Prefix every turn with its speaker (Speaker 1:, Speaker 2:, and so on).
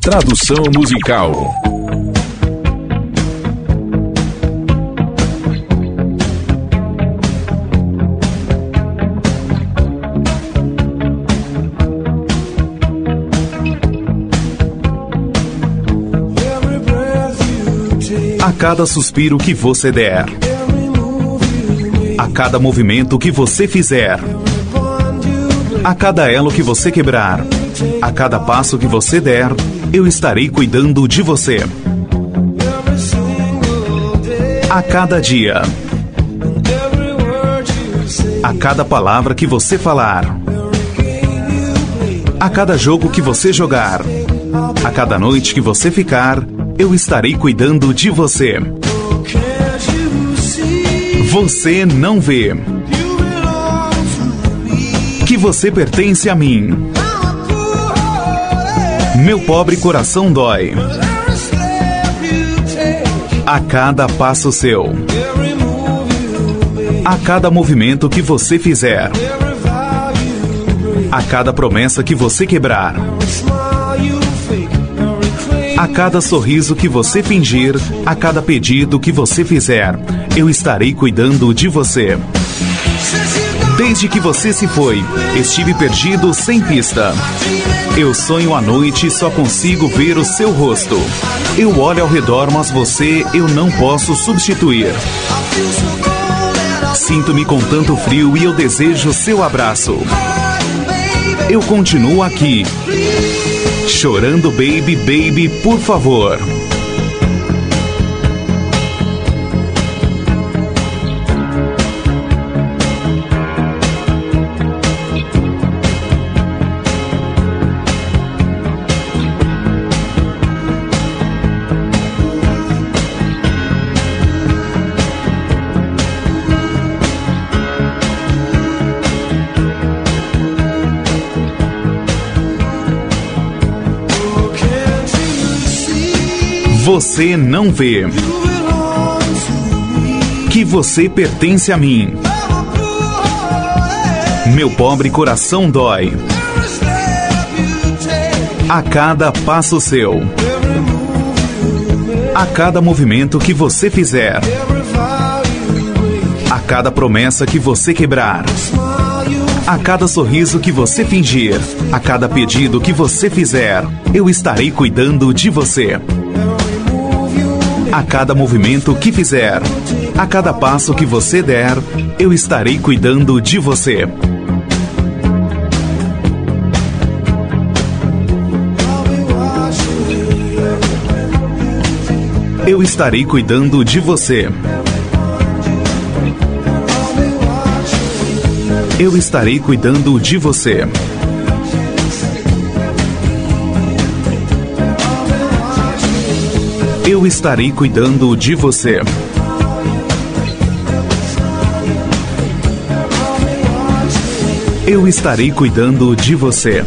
Speaker 1: Tradução musical.
Speaker 2: A cada suspiro que você der, a cada movimento que você fizer, a cada elo que você quebrar, a cada passo que você der, eu estarei cuidando de você. A cada dia, a cada palavra que você falar, a cada jogo que você jogar, a cada noite que você ficar, eu estarei cuidando de você. Você não vê você pertence a mim. Meu pobre coração dói. A cada passo seu. A cada movimento que você fizer. A cada promessa que você quebrar. A cada sorriso que você fingir, a cada pedido que você fizer, eu estarei cuidando de você. Desde que você se foi, estive perdido sem pista. Eu sonho à noite e só consigo ver o seu rosto. Eu olho ao redor, mas você eu não posso substituir. Sinto-me com tanto frio e eu desejo seu abraço. Eu continuo aqui. Chorando, baby, baby, por favor. Você não vê que você pertence a mim. Meu pobre coração dói. A cada passo seu. A cada movimento que você fizer. A cada promessa que você quebrar. A cada sorriso que você fingir. A cada pedido que você fizer. Eu estarei cuidando de você. A cada movimento que fizer, a cada passo que você der, eu estarei cuidando de você. Eu estarei cuidando de você. Eu estarei cuidando de você. Eu estarei cuidando de você. Eu estarei cuidando de você.